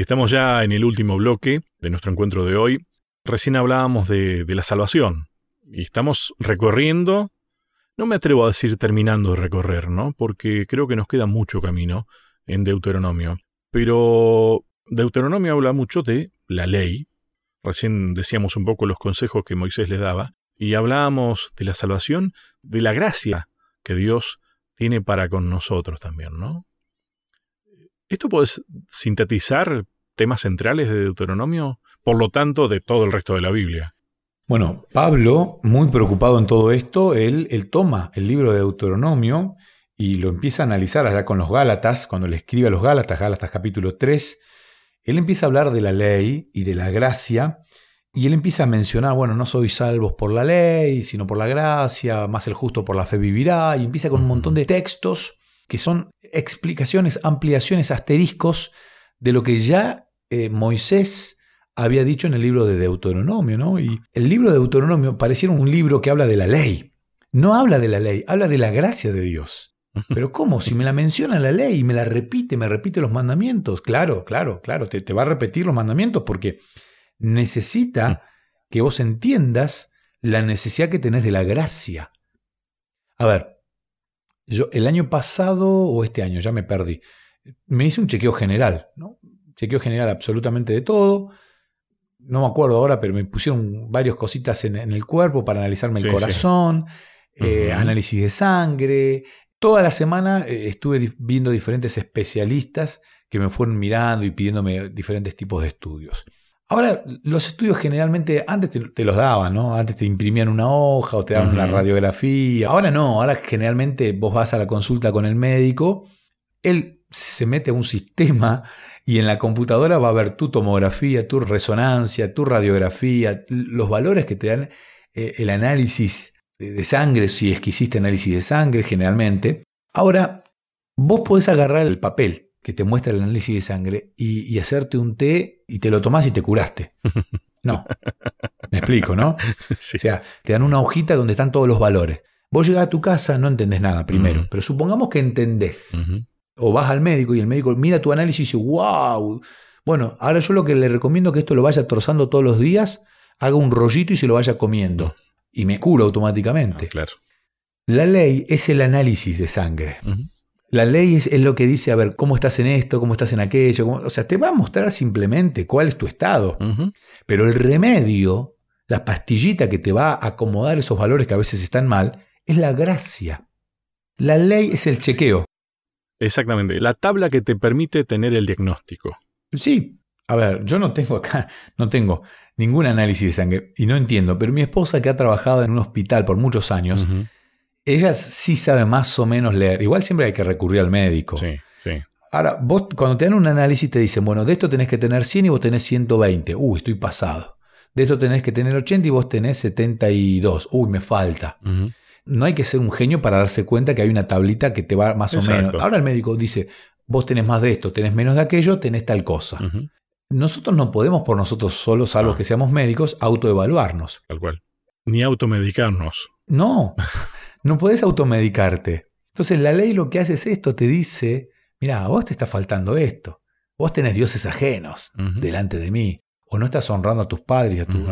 Estamos ya en el último bloque de nuestro encuentro de hoy. Recién hablábamos de, de la salvación y estamos recorriendo, no me atrevo a decir terminando de recorrer, ¿no? Porque creo que nos queda mucho camino en Deuteronomio. Pero Deuteronomio habla mucho de la ley. Recién decíamos un poco los consejos que Moisés les daba. Y hablábamos de la salvación, de la gracia que Dios tiene para con nosotros también, ¿no? ¿Esto puede sintetizar temas centrales de Deuteronomio? Por lo tanto, de todo el resto de la Biblia. Bueno, Pablo, muy preocupado en todo esto, él, él toma el libro de Deuteronomio y lo empieza a analizar allá con los Gálatas, cuando le escribe a los Gálatas, Gálatas capítulo 3, él empieza a hablar de la ley y de la gracia, y él empieza a mencionar, bueno, no soy salvos por la ley, sino por la gracia, más el justo por la fe vivirá, y empieza con un montón de textos que son explicaciones, ampliaciones, asteriscos de lo que ya eh, Moisés había dicho en el libro de Deuteronomio, ¿no? Y el libro de Deuteronomio pareciera un libro que habla de la ley. No habla de la ley, habla de la gracia de Dios. Pero ¿cómo? Si me la menciona la ley y me la repite, me repite los mandamientos. Claro, claro, claro, te, te va a repetir los mandamientos porque necesita que vos entiendas la necesidad que tenés de la gracia. A ver, yo el año pasado o este año, ya me perdí, me hice un chequeo general, ¿no? Chequeo general absolutamente de todo no me acuerdo ahora, pero me pusieron varias cositas en, el cuerpo para analizarme el corazón, eh, análisis de sangre. Toda la semana eh, estuve viendo diferentes especialistas que me fueron mirando y pidiéndome diferentes tipos de estudios. Ahora, los estudios generalmente antes te, los daban, ¿no? Antes te imprimían una hoja o te daban una radiografía. Ahora no, ahora generalmente vos vas a la consulta con el médico, él se mete a un sistema y en la computadora va a ver tu tomografía, tu resonancia, tu radiografía, los valores que te dan eh, el análisis de sangre, si es que hiciste análisis de sangre generalmente. Ahora, vos podés agarrar el papel que te muestra el análisis de sangre y, hacerte un té y te lo tomás y te curaste. No, me explico, ¿no? O sea, te dan una hojita donde están todos los valores. Vos llegás a tu casa, no entendés nada primero, pero supongamos que entendés o vas al médico y el médico mira tu análisis y dice, wow. Bueno, ahora yo lo que le recomiendo es que esto lo vaya torzando todos los días, haga un rollito y se lo vaya comiendo. Y me cura automáticamente. Ah, claro. La ley es el análisis de sangre. La ley es, lo que dice, a ver, cómo estás en esto, cómo estás en aquello. o sea, te va a mostrar simplemente cuál es tu estado. Pero el remedio, la pastillita que te va a acomodar esos valores que a veces están mal, es la gracia. La ley es el chequeo. Exactamente, la tabla que te permite tener el diagnóstico. Sí, a ver, yo no tengo acá, no tengo ningún análisis de sangre y no entiendo, pero mi esposa que ha trabajado en un hospital por muchos años, ella sí sabe más o menos leer. Igual siempre hay que recurrir al médico. Sí, sí. Ahora, vos cuando te dan un análisis te dicen, bueno, de esto tenés que tener 100 y vos tenés 120. Uy, estoy pasado. De esto tenés que tener 80 y vos tenés 72. Uy, me falta no hay que ser un genio para darse cuenta que hay una tablita que te va más o menos. Ahora el médico dice, vos tenés más de esto, tenés menos de aquello, tenés tal cosa. Nosotros no podemos por nosotros solos, salvo que seamos médicos, autoevaluarnos. Tal cual. Ni automedicarnos. No, no podés automedicarte. Entonces la ley lo que hace es esto, te dice, mira, a vos te está faltando esto. Vos tenés dioses ajenos delante de mí o no estás honrando a tus padres, a tu,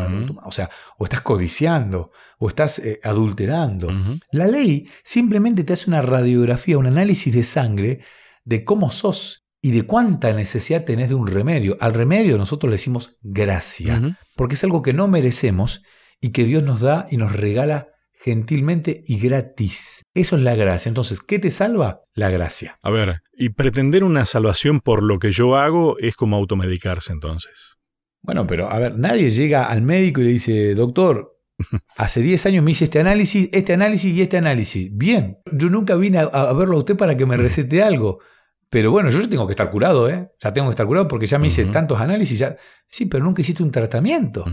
o sea, o estás codiciando, o estás eh, adulterando. La ley simplemente te hace una radiografía, un análisis de sangre de cómo sos y de cuánta necesidad tenés de un remedio. Al remedio nosotros le decimos gracia, porque es algo que no merecemos y que Dios nos da y nos regala gentilmente y gratis. Eso es la gracia. Entonces, ¿qué te salva? La gracia. A ver, y pretender una salvación por lo que yo hago es como automedicarse entonces. Bueno, pero a ver, nadie llega al médico y le dice, doctor, hace 10 años me hice este análisis, este análisis y este análisis. Bien, yo nunca vine a, verlo a usted para que me recete algo. Pero bueno, yo tengo que estar curado, ¿eh? Ya tengo que estar curado porque ya me hice tantos análisis. Ya... Sí, pero nunca hiciste un tratamiento.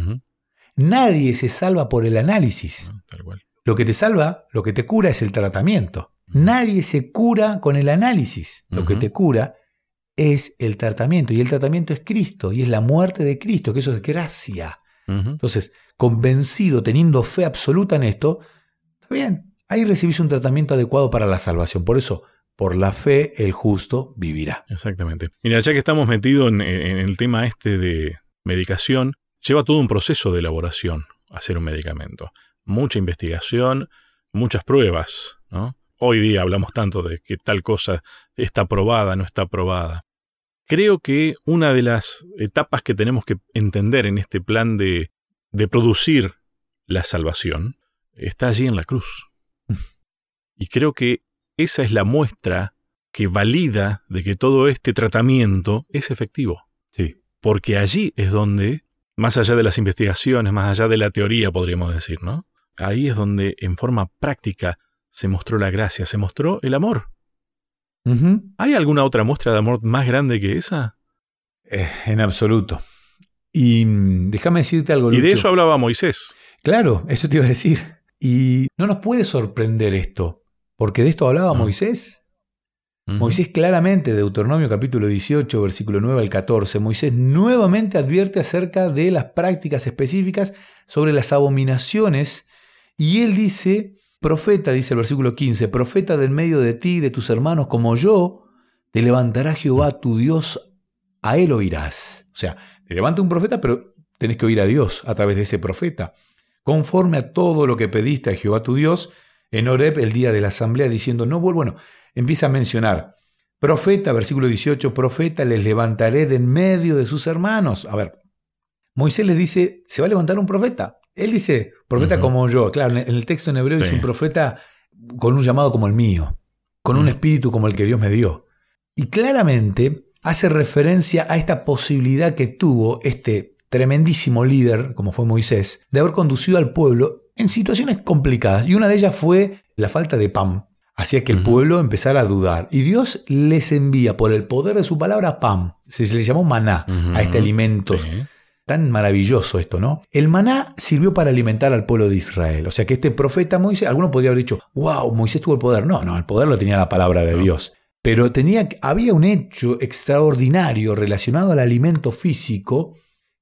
Nadie se salva por el análisis. Lo que te salva, lo que te cura es el tratamiento. Nadie se cura con el análisis. Lo que te cura es el tratamiento. Y el tratamiento es Cristo, y es la muerte de Cristo, que eso es gracia. Entonces, convencido, teniendo fe absoluta en esto, está bien, ahí recibís un tratamiento adecuado para la salvación. Por eso, por la fe el justo vivirá. Exactamente. Mira, ya que estamos metidos en, en el tema este de medicación, lleva todo un proceso de elaboración hacer un medicamento. Mucha investigación, muchas pruebas, ¿no? Hoy día hablamos tanto de que tal cosa está probada, no está probada. Creo que una de las etapas que tenemos que entender en este plan de, de producir la salvación está allí en la cruz. Y creo que esa es la muestra que valida de que todo este tratamiento es efectivo. Sí. Porque allí es donde, más allá de las investigaciones, más allá de la teoría, podríamos decir, ¿no? Ahí es donde en forma práctica se mostró la gracia, se mostró el amor. ¿Hay alguna otra muestra de amor más grande que esa? Eh, en absoluto. Y mm, déjame decirte algo. Y de eso hablaba Moisés. Claro, eso te iba a decir. Y no nos puede sorprender esto, porque de esto hablaba Moisés. Moisés claramente, Deuteronomio capítulo 18, versículo 9 al 14, Moisés nuevamente advierte acerca de las prácticas específicas sobre las abominaciones y él dice Profeta, dice el versículo 15, profeta del medio de ti de tus hermanos como yo, te levantará Jehová tu Dios, a él oirás. O sea, te levanta un profeta, pero tenés que oír a Dios a través de ese profeta. Conforme a todo lo que pediste a Jehová tu Dios, en Oreb el día de la asamblea, diciendo, no vuelvo, bueno, empieza a mencionar, profeta, versículo 18, profeta, les levantaré de en medio de sus hermanos. A ver, Moisés les dice, se va a levantar un profeta. Él dice, profeta como yo. Claro, en el texto en hebreo dice un profeta con un llamado como el mío, con un espíritu como el que Dios me dio. Y claramente hace referencia a esta posibilidad que tuvo este tremendísimo líder, como fue Moisés, de haber conducido al pueblo en situaciones complicadas. Y una de ellas fue la falta de pan. Hacía que el pueblo empezara a dudar. Y Dios les envía por el poder de su palabra pan. Se le llamó maná a este alimento. Tan maravilloso esto, ¿no? El maná sirvió para alimentar al pueblo de Israel. O sea que este profeta Moisés, alguno podría haber dicho, wow, Moisés tuvo el poder. No, no, el poder lo tenía la palabra de Dios. Pero tenía, había un hecho extraordinario relacionado al alimento físico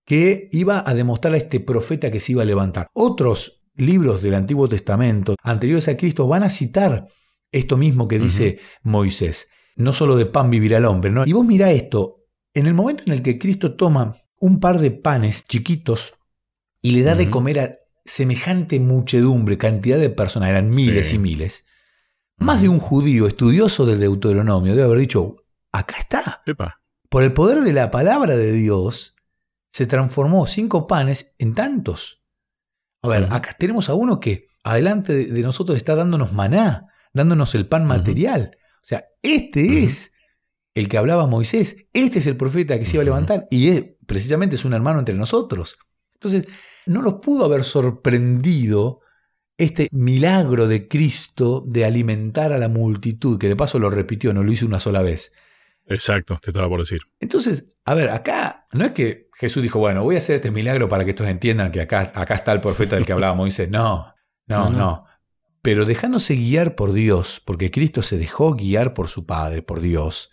que iba a demostrar a este profeta que se iba a levantar. Otros libros del Antiguo Testamento anteriores a Cristo van a citar esto mismo que dice Moisés. No solo de pan vivirá el hombre, ¿no? Y vos mirá esto, en el momento en el que Cristo toma un par de panes chiquitos y le da de comer a semejante muchedumbre, cantidad de personas, eran miles y miles. Más de un judío estudioso del Deuteronomio debe haber dicho, acá está. Por el poder de la palabra de Dios, se transformó cinco panes en tantos. A ver, acá tenemos a uno que adelante de nosotros está dándonos maná, dándonos el pan material. O sea, este es el que hablaba Moisés, este es el profeta que se iba a levantar y es, precisamente es un hermano entre nosotros. Entonces, no los pudo haber sorprendido este milagro de Cristo de alimentar a la multitud, que de paso lo repitió, no lo hizo una sola vez. Exacto, te estaba por decir. Entonces, a ver, acá no es que Jesús dijo, bueno, voy a hacer este milagro para que estos entiendan que acá, acá está el profeta del que hablaba Moisés. No, no, no. Pero dejándose guiar por Dios, porque Cristo se dejó guiar por su Padre, por Dios,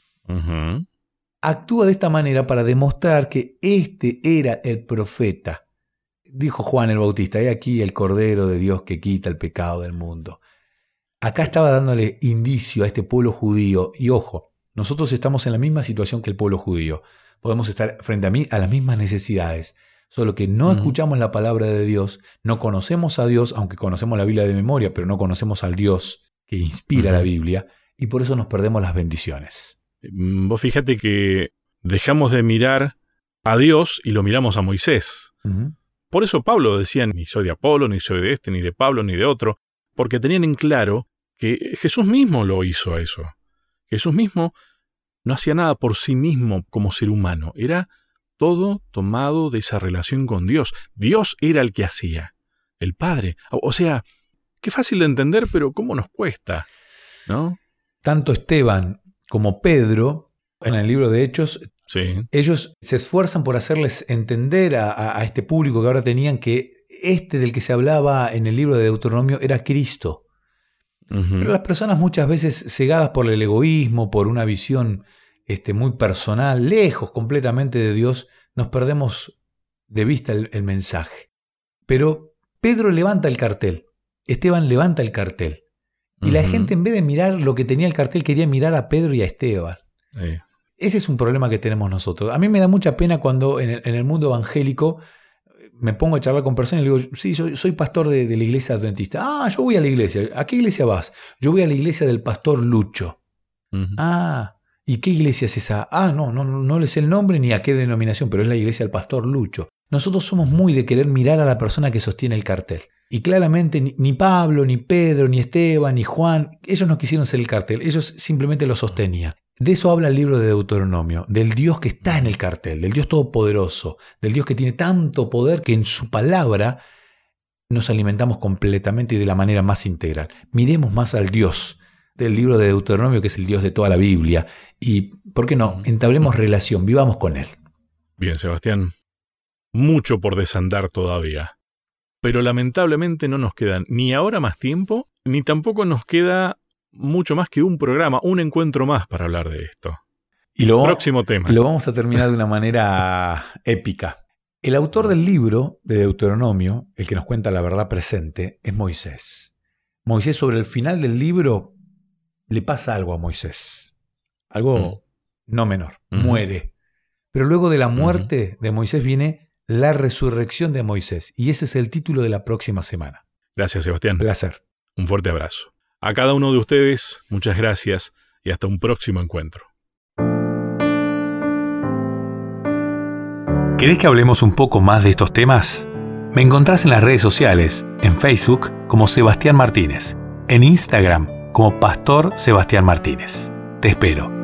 actúa de esta manera para demostrar que este era el profeta. Dijo Juan el Bautista, he aquí el Cordero de Dios que quita el pecado del mundo. Acá estaba dándole indicio a este pueblo judío, y ojo, nosotros estamos en la misma situación que el pueblo judío. Podemos estar frente a mí a las mismas necesidades, solo que no escuchamos la palabra de Dios, no conocemos a Dios, aunque conocemos la Biblia de memoria, pero no conocemos al Dios que inspira la Biblia, y por eso nos perdemos las bendiciones. Mm, vos fíjate que dejamos de mirar a Dios y lo miramos a Moisés. Por eso Pablo decía, ni soy de Apolo, ni soy de este, ni de Pablo, ni de otro, porque tenían en claro que Jesús mismo lo hizo a eso. Jesús mismo no hacía nada por sí mismo como ser humano, era todo tomado de esa relación con Dios. Dios era el que hacía, el Padre. O sea, qué fácil de entender, pero cómo nos cuesta, ¿no? Tanto Esteban como Pedro, en el libro de Hechos, ellos se esfuerzan por hacerles entender a, este público que ahora tenían que este del que se hablaba en el libro de Deuteronomio era Cristo. Pero las personas muchas veces cegadas por el egoísmo, por una visión este, muy personal, lejos completamente de Dios, nos perdemos de vista el mensaje. Pero Pedro levanta el cartel, Esteban levanta el cartel Y la gente en vez de mirar lo que tenía el cartel quería mirar a Pedro y a Esteban. Ese es un problema que tenemos nosotros. A mí me da mucha pena cuando en el, mundo evangélico me pongo a charlar con personas y le digo, sí, yo soy pastor de, la iglesia adventista. Ah, yo voy a la iglesia. ¿A qué iglesia vas? Yo voy a la iglesia del pastor Lucho. Ah, ¿y qué iglesia es esa? Ah, no, no, no le sé el nombre ni a qué denominación, pero es la iglesia del pastor Lucho. Nosotros somos muy de querer mirar a la persona que sostiene el cartel. Y claramente ni Pablo, ni Pedro, ni Esteban, ni Juan, ellos no quisieron ser el cartel, ellos simplemente lo sostenían. De eso habla el libro de Deuteronomio, del Dios que está en el cartel, del Dios todopoderoso, del Dios que tiene tanto poder que en su palabra nos alimentamos completamente y de la manera más integral. Miremos más al Dios del libro de Deuteronomio, que es el Dios de toda la Biblia, y, ¿por qué no?, entablemos relación, vivamos con Él. Bien, Sebastián, mucho por desandar todavía. Pero lamentablemente no nos queda ni ahora más tiempo, ni tampoco nos queda mucho más que un programa, un encuentro más para hablar de esto. Y lo, Próximo tema. Lo vamos a terminar de una manera épica. El autor del libro de Deuteronomio, el que nos cuenta la verdad presente, es Moisés. Moisés sobre el final del libro le pasa algo a Moisés. Algo mm. no menor. Muere. Pero luego de la muerte de Moisés viene la resurrección de Moisés. Y ese es el título de la próxima semana. Gracias, Sebastián. Placer. Un fuerte abrazo. A cada uno de ustedes, muchas gracias y hasta un próximo encuentro. ¿Querés que hablemos un poco más de estos temas? Me encontrás en las redes sociales, en Facebook como Sebastián Martínez, en Instagram como Pastor Sebastián Martínez. Te espero.